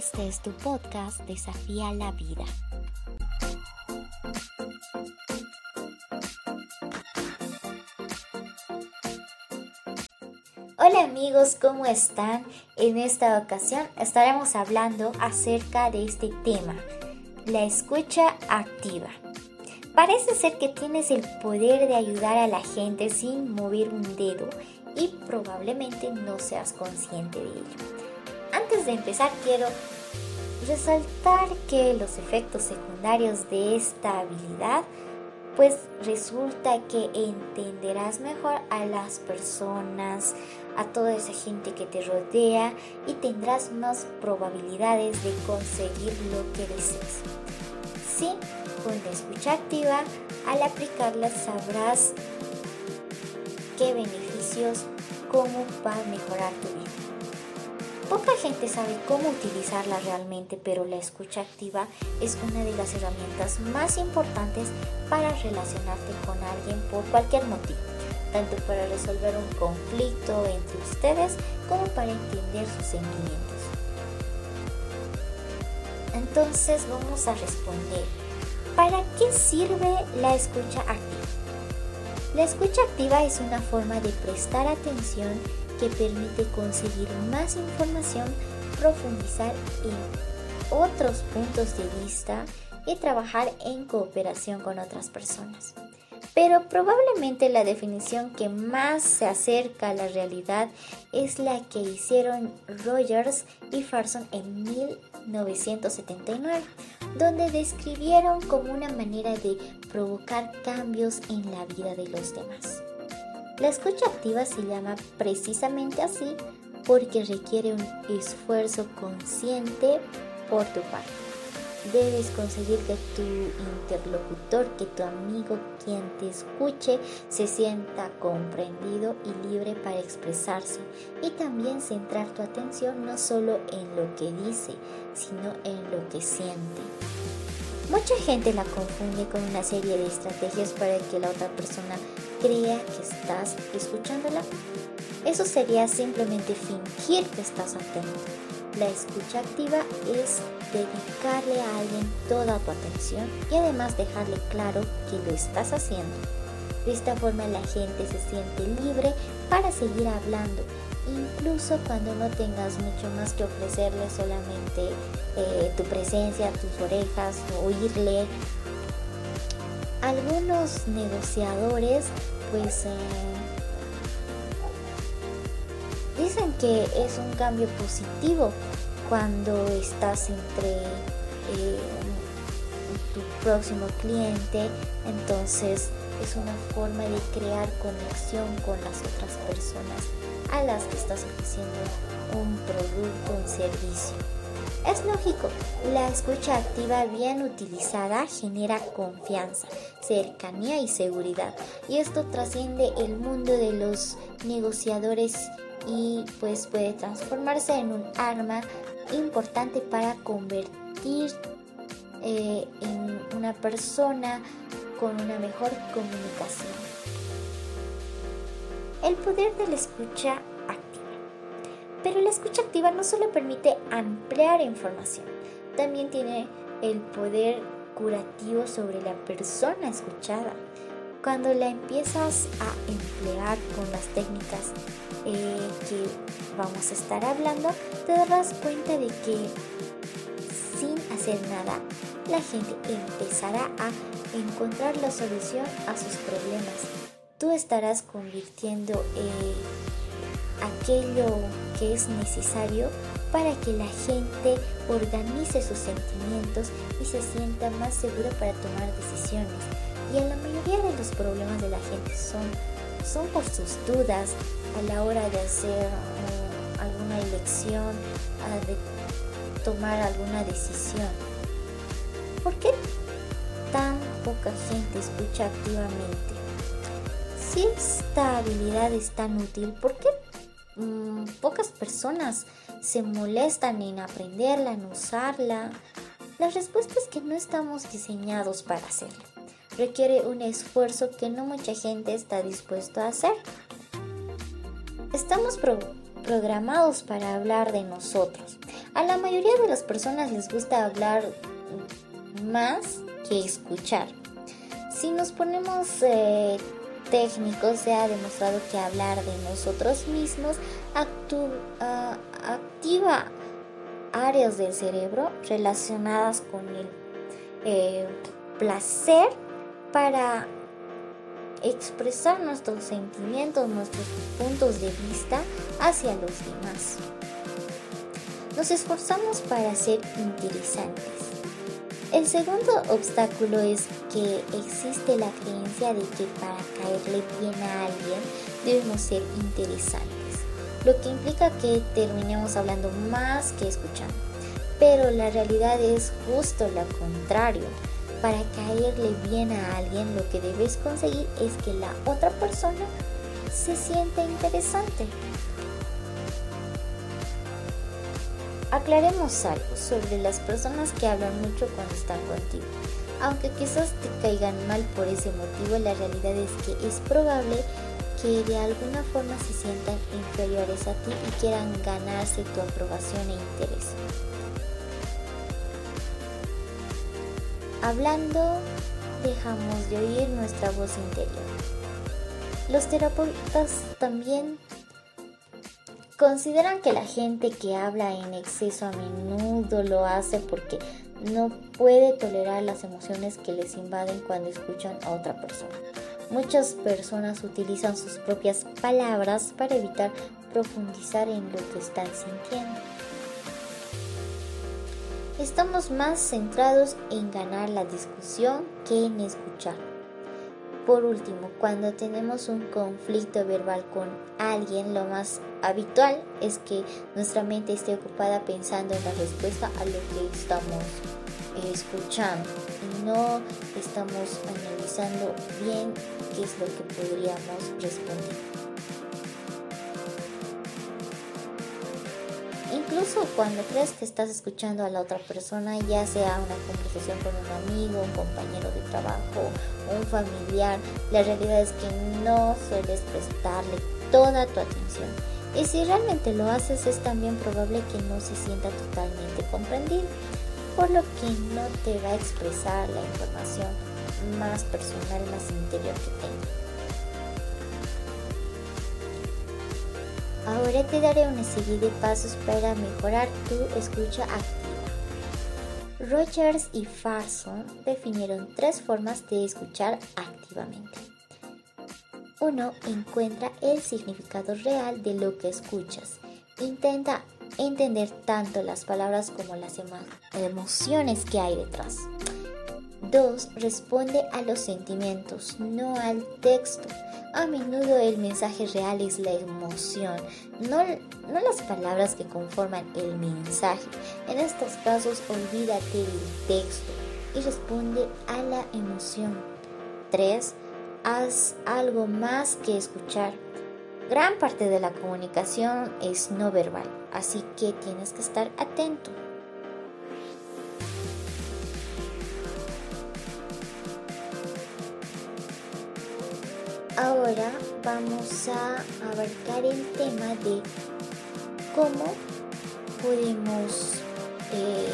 Este es tu podcast Desafía la Vida. Hola amigos, ¿cómo están? En esta ocasión estaremos hablando acerca de este tema, la escucha activa. Parece ser que tienes el poder de ayudar a la gente sin mover un dedo y probablemente no seas consciente de ello. Antes de empezar quiero resaltar que los efectos secundarios de esta habilidad pues resulta que entenderás mejor a las personas, a toda esa gente que te rodea y tendrás más probabilidades de conseguir lo que deseas. Sí, con la escucha activa, al aplicarla sabrás qué beneficios, cómo va a mejorar tu vida. Poca gente sabe cómo utilizarla realmente, pero la escucha activa es una de las herramientas más importantes para relacionarte con alguien por cualquier motivo, tanto para resolver un conflicto entre ustedes como para entender sus sentimientos. Entonces vamos a responder, ¿para qué sirve la escucha activa? La escucha activa es una forma de prestar atención que permite conseguir más información, profundizar en otros puntos de vista y trabajar en cooperación con otras personas. Pero probablemente la definición que más se acerca a la realidad es la que hicieron Rogers y Farson en 1979, donde describieron como una manera de provocar cambios en la vida de los demás. La escucha activa se llama precisamente así porque requiere un esfuerzo consciente por tu parte. Debes conseguir que tu interlocutor, que tu amigo, quien te escuche, se sienta comprendido y libre para expresarse y también centrar tu atención no solo en lo que dice, sino en lo que siente. Mucha gente la confunde con una serie de estrategias para que la otra persona crea que estás escuchándola. Eso sería simplemente fingir que estás atento. La escucha activa es dedicarle a alguien toda tu atención y además dejarle claro que lo estás haciendo. De esta forma la gente se siente libre para seguir hablando incluso cuando no tengas mucho más que ofrecerle solamente eh, tu presencia, tus orejas, oírle. Algunos negociadores pues eh, dicen que es un cambio positivo cuando estás entre eh, tu próximo cliente, entonces es una forma de crear conexión con las otras personas a las que estás ofreciendo un producto, un servicio. Es lógico, la escucha activa bien utilizada genera confianza, cercanía y seguridad. Y esto trasciende el mundo de los negociadores y pues puede transformarse en un arma importante para convertir eh, en una persona con una mejor comunicación. El poder de la escucha. Pero la escucha activa no solo permite ampliar información, también tiene el poder curativo sobre la persona escuchada. Cuando la empiezas a emplear con las técnicas eh, que vamos a estar hablando, te darás cuenta de que sin hacer nada, la gente empezará a encontrar la solución a sus problemas. Tú estarás convirtiendo eh, aquello que es necesario para que la gente organice sus sentimientos y se sienta más segura para tomar decisiones. Y en la mayoría de los problemas de la gente son, son por sus dudas a la hora de hacer eh, alguna elección, de tomar alguna decisión. ¿Por qué tan poca gente escucha activamente? Si esta habilidad es tan útil, ¿por qué mm, pocas personas se molestan en aprenderla, en usarla? La respuesta es que no estamos diseñados para hacerlo. Requiere un esfuerzo que no mucha gente está dispuesto a hacer. Estamos programados para hablar de nosotros, A la mayoría de las personas les gusta hablar más que escuchar. Si nos ponemos eh, técnicos, se ha demostrado que hablar de nosotros mismos ah, activa áreas del cerebro relacionadas con el eh, placer para expresar nuestros sentimientos, nuestros puntos de vista hacia los demás. Nos esforzamos para ser interesantes. El segundo obstáculo es que existe la creencia de que para caerle bien a alguien debemos ser interesantes, lo que implica que terminemos hablando más que escuchando. Pero la realidad es justo lo contrario para caerle bien a alguien lo que debes conseguir es que la otra persona se sienta interesante. Aclaremos algo sobre las personas que hablan mucho cuando están contigo. Aunque quizás te caigan mal por ese motivo, la realidad es que es probable que de alguna forma se sientan inferiores a ti y quieran ganarse tu aprobación e interés. Hablando, dejamos de oír nuestra voz interior. Los terapeutas también consideran que la gente que habla en exceso a menudo lo hace porque no puede tolerar las emociones que les invaden cuando escuchan a otra persona. Muchas personas utilizan sus propias palabras para evitar profundizar en lo que están sintiendo estamos más centrados en ganar la discusión que en escuchar. Por último, cuando tenemos un conflicto verbal con alguien, lo más habitual es que nuestra mente esté ocupada pensando en la respuesta a lo que estamos escuchando y no estamos analizando bien qué es lo que podríamos responder. Incluso cuando crees que estás escuchando a la otra persona, ya sea una conversación con un amigo, un compañero de trabajo, un familiar, la realidad es que no sueles prestarle toda tu atención. Y si realmente lo haces, es también probable que no se sienta totalmente comprendido, por lo que no te va a expresar la información más personal, más interior que tenga. Ahora te daré una serie de pasos para mejorar tu escucha activa. Rogers y Farson definieron tres formas de escuchar activamente. 1. Encuentra el significado real de lo que escuchas. Intenta entender tanto las palabras como las emociones que hay detrás. 2. Responde a los sentimientos, no al texto. A menudo el mensaje real es la emoción, no, no las palabras que conforman el mensaje. En estos casos, olvídate del texto y responde a la emoción. 3. Haz algo más que escuchar. Gran parte de la comunicación es no verbal, así que tienes que estar atento. Ahora vamos a abarcar el tema de cómo podemos eh,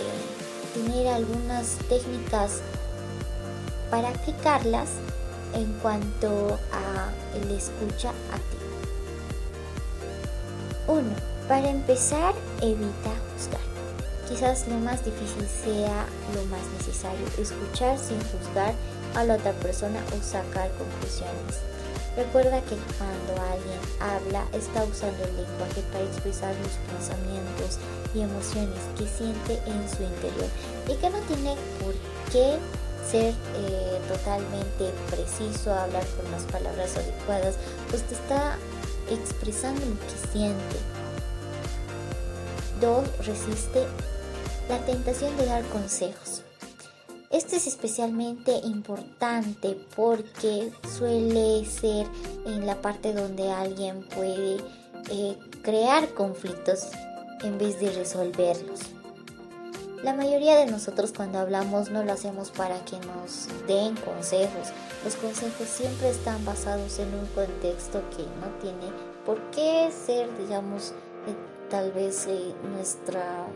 tener algunas técnicas para aplicarlas en cuanto a el escucha activa. 1. Para empezar, evita juzgar. Quizás lo más difícil sea lo más necesario, escuchar sin juzgar a la otra persona o sacar conclusiones. Recuerda que cuando alguien habla está usando el lenguaje para expresar los pensamientos y emociones que siente en su interior y que no tiene por qué ser eh, totalmente preciso, hablar con las palabras adecuadas, pues te está expresando lo que siente. Dos, resiste la tentación de dar consejos. Esto es especialmente importante porque suele ser en la parte donde alguien puede eh, crear conflictos en vez de resolverlos. La mayoría de nosotros cuando hablamos no lo hacemos para que nos den consejos. Los consejos siempre están basados en un contexto que no tiene por qué ser, digamos, eh, tal vez eh, nuestra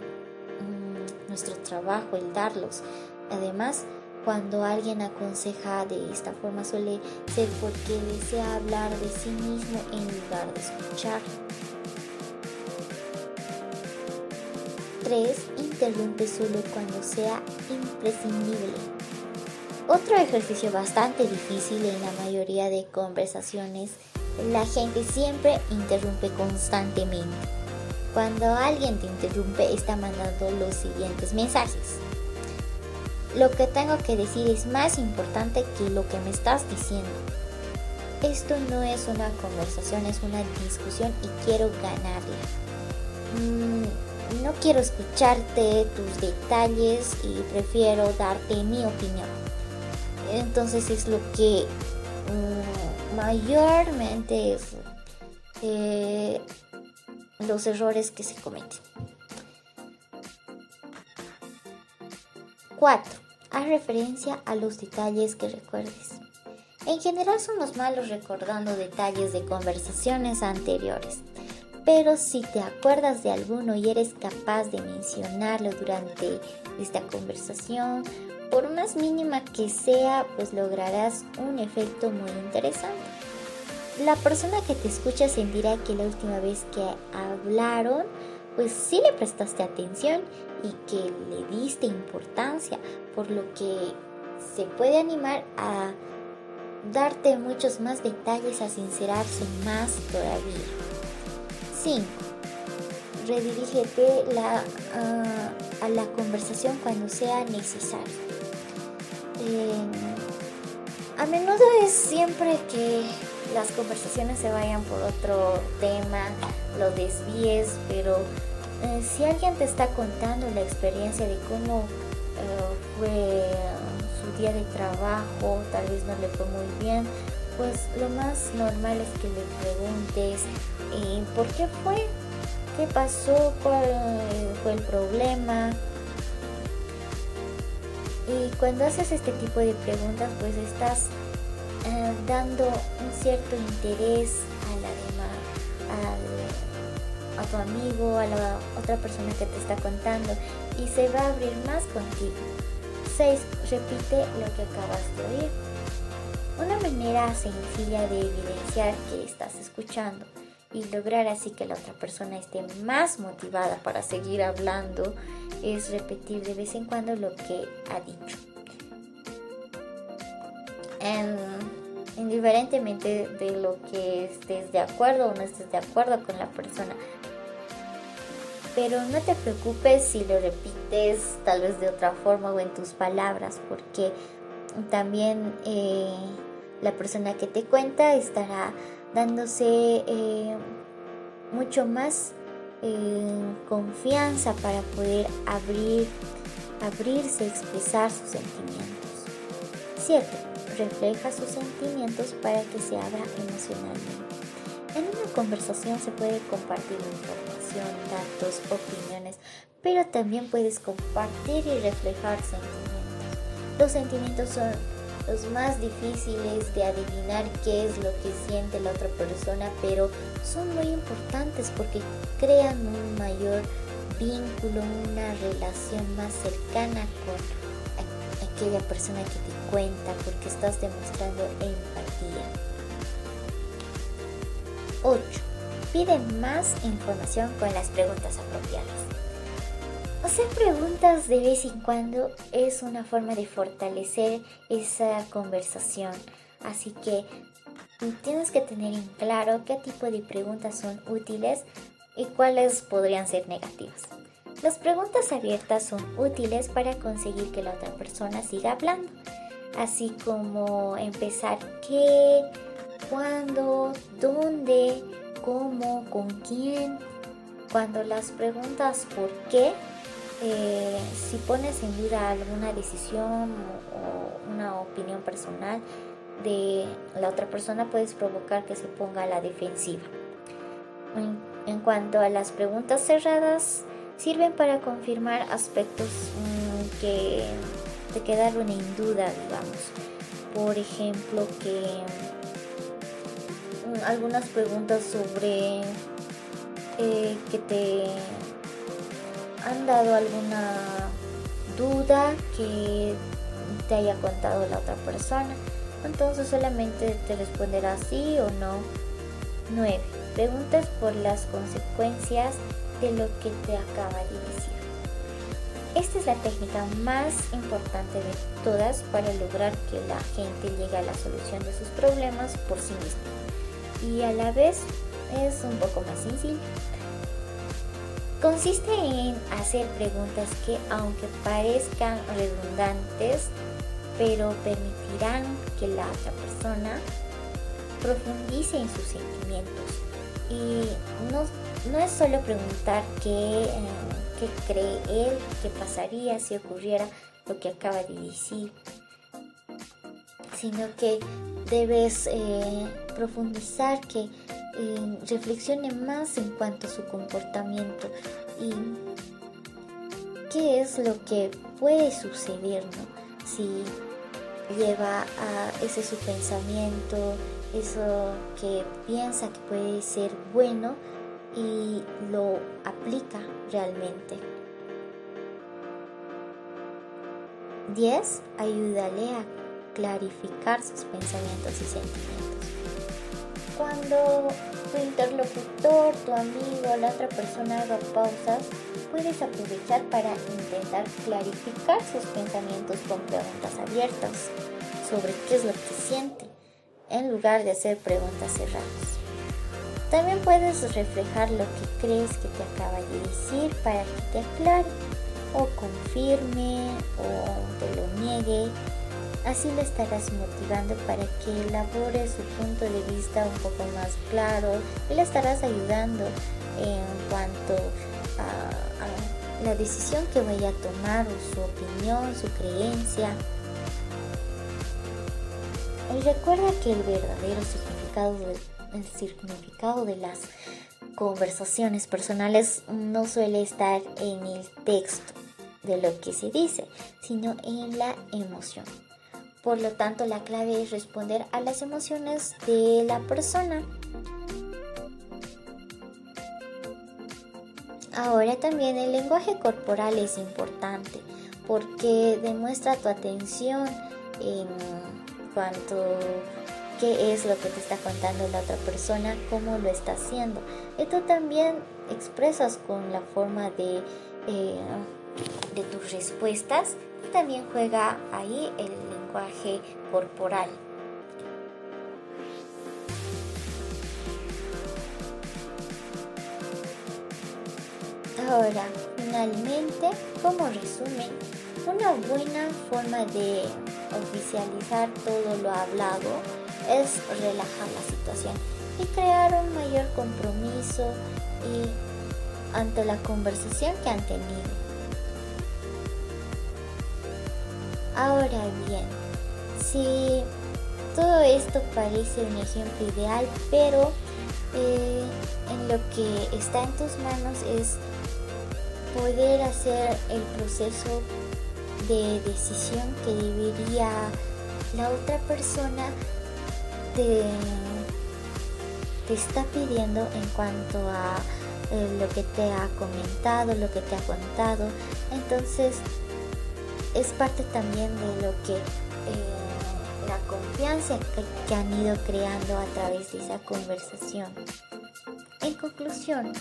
nuestro trabajo el darlos. Además, cuando alguien aconseja de esta forma suele ser porque desea hablar de sí mismo en lugar de escuchar. 3. Interrumpe solo cuando sea imprescindible. Otro ejercicio bastante difícil en la mayoría de conversaciones, la gente siempre interrumpe constantemente. Cuando alguien te interrumpe está mandando los siguientes mensajes. Lo que tengo que decir es más importante que lo que me estás diciendo. Esto no es una conversación, es una discusión y quiero ganarla. Mm, no quiero escucharte tus detalles y prefiero darte mi opinión. Entonces es lo que mm, mayormente es eh, los errores que se cometen. 4. Haz referencia a los detalles que recuerdes. En general somos malos recordando detalles de conversaciones anteriores, pero si te acuerdas de alguno y eres capaz de mencionarlo durante esta conversación, por más mínima que sea, pues lograrás un efecto muy interesante. La persona que te escucha sentirá que la última vez que hablaron pues sí le prestaste atención y que le diste importancia, por lo que se puede animar a darte muchos más detalles, a sincerarse más todavía. 5. Redirígete ah, a la conversación cuando sea necesario. Em, a menudo es siempre que las conversaciones se vayan por otro tema, lo desvíes, pero eh, si alguien te está contando la experiencia de cómo eh, fue su día de trabajo, tal vez no le fue muy bien, pues lo más normal es que le preguntes eh, por qué fue, qué pasó, cuál fue el problema. Y cuando haces este tipo de preguntas, pues estás dando un cierto interés a la demás, a tu amigo, a la otra persona que te está contando y se va a abrir más contigo. 6. Repite lo que acabas de oír. Una manera sencilla de evidenciar que estás escuchando y lograr así que la otra persona esté más motivada para seguir hablando es repetir de vez en cuando lo que ha dicho. indiferentemente de lo que estés de acuerdo o no estés de acuerdo con la persona, pero no te preocupes si lo repites tal vez de otra forma o en tus palabras, porque también eh, la persona que te cuenta estará dándose eh, mucho más eh, confianza para poder abrir, abrirse, expresar sus sentimientos. 7. Refleja sus sentimientos para que se abra emocionalmente. En una conversación se puede compartir datos, opiniones, pero también puedes compartir y reflejar sentimientos. Los sentimientos son los más difíciles de adivinar qué es lo que siente la otra persona, pero son muy importantes porque crean un mayor vínculo, una relación más cercana con aquella persona que te cuenta porque estás demostrando empatía. 8 pide más información con las preguntas apropiadas. Hacer preguntas de vez en cuando es una forma de fortalecer esa conversación, así que tienes que tener en claro qué tipo de preguntas son útiles y cuáles podrían ser negativas. Las preguntas abiertas son útiles para conseguir que la otra persona siga hablando, así como empezar qué, cuándo, dónde, cómo, con quién. Cuando las preguntas por qué, eh, si pones en duda alguna decisión o una opinión personal de la otra persona, puedes provocar que se ponga a la defensiva. En, cuanto a las preguntas cerradas, sirven para confirmar aspectos mm, que te quedaron en duda, digamos. Por ejemplo, que algunas preguntas sobre eh, que te han dado alguna duda que te haya contado la otra persona. Entonces solamente te responderá sí o no. 9. Preguntas por las consecuencias de lo que te acaba de decir. Esta es la técnica más importante de todas para lograr que la gente llegue a la solución de sus problemas por sí misma. Y a la vez es un poco más sencillo. Consiste en hacer preguntas que aunque parezcan redundantes, pero permitirán que la otra persona profundice en sus sentimientos. Y no, no es solo preguntar qué, eh, qué cree él que pasaría si ocurriera lo que acaba de decir, sino que debes eh, profundizar, que eh, reflexione más en cuanto a su comportamiento y qué es lo que puede suceder. Si lleva a ese su pensamiento, eso que piensa que puede ser bueno y lo aplica realmente. 10. Ayúdale a clarificar sus pensamientos y sentimientos. Cuando tu interlocutor, tu amigo, la otra persona haga pausas, puedes aprovechar para intentar clarificar sus pensamientos con preguntas abiertas sobre qué es lo que siente, en lugar de hacer preguntas cerradas. También puedes reflejar lo que crees que te acaba de decir para que te aclare o confirme o te lo niegue. Así le estarás motivando para que elabore su punto de vista un poco más claro y le estarás ayudando en cuanto a, la decisión que vaya a tomar o su opinión, su creencia. Y recuerda que el verdadero significado el significado de las conversaciones personales no suele estar en el texto de lo que se dice, sino en la emoción. Por lo tanto, la clave es responder a las emociones de la persona. Ahora también el lenguaje corporal es importante porque demuestra tu atención en cuanto qué es lo que te está contando la otra persona, cómo lo está haciendo. Esto también expresas con la forma de, eh, de tus respuestas y también juega ahí el corporal. Ahora, finalmente, como resumen, una buena forma de oficializar todo lo hablado es relajar la situación y crear un mayor compromiso ante la conversación que han tenido. Ahora bien, si todo esto parece un ejemplo ideal, pero eh, en lo que está en tus manos es poder hacer el proceso de decisión que debería la otra persona te, está pidiendo en cuanto a eh, lo que te ha comentado, lo que te ha contado. Entonces, es parte también de lo que eh, confianza que han ido creando a través de esa conversación. En conclusión,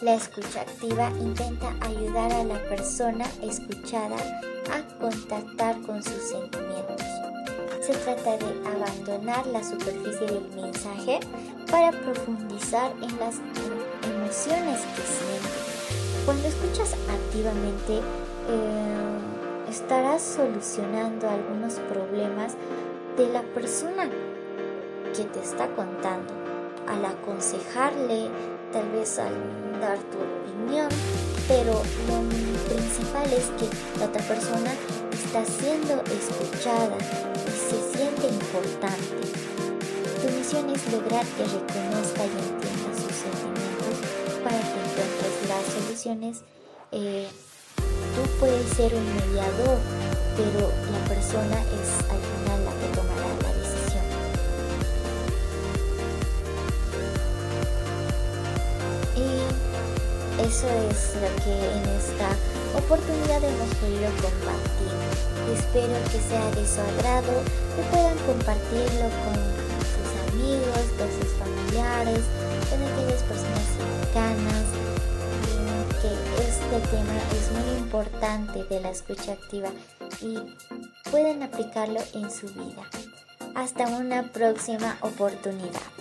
la escucha activa intenta ayudar a la persona escuchada a contactar con sus sentimientos se trata de abandonar la superficie del mensaje para profundizar en las emociones que siente. Cuando escuchas activamente, eh, estarás solucionando algunos problemas de la persona que te está contando. Al aconsejarle, tal vez al dar tu opinión, pero lo principal es que la otra persona está siendo escuchada se siente importante. Tu misión es lograr que reconozca y entienda sus sentimientos para que encuentres las soluciones. Eh, tú puedes ser un mediador, pero la persona es al final eso es lo que en esta oportunidad hemos podido compartir. Espero que sea de su agrado, que puedan compartirlo con sus amigos, con sus familiares, con aquellas personas cercanas, que este tema es muy importante de la escucha activa y pueden aplicarlo en su vida. Hasta una próxima oportunidad.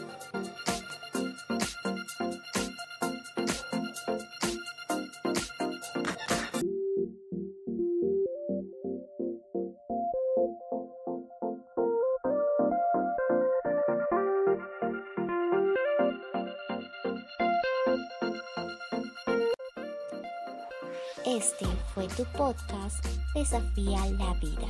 Tu podcast Desafía la Vida.